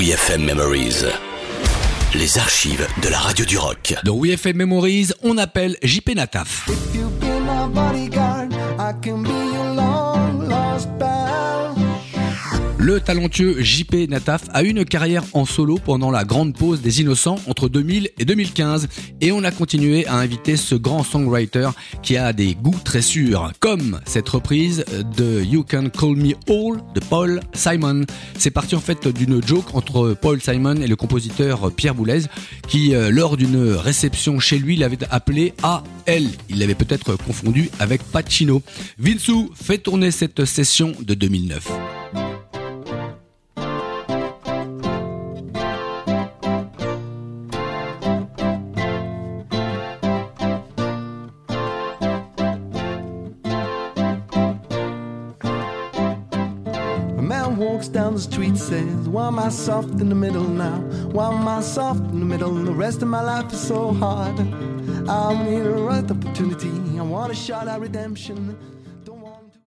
WeFM Memories. Les archives de la radio du rock. Dans WeFM Memories, on appelle JP Nataf. If you've been my bodyguard, I can be your long lost pal. Le talentueux JP Nataf a eu une carrière en solo pendant la grande pause des Innocents entre 2000 et 2015 et on a continué à inviter ce grand songwriter qui a des goûts très sûrs, comme cette reprise de You Can Call Me All de Paul Simon. C'est parti en fait d'une joke entre Paul Simon et le compositeur Pierre Boulez qui, euh, lors d'une réception chez lui, l'avait appelé AL. Il l'avait peut-être confondu avec Pacino. Vinsou fait tourner cette session de 2009. Man walks down the street, says, Why am I soft in the middle now? Why am I soft in the middle? And The rest of my life is so hard. I need a right opportunity. I want a shot at redemption.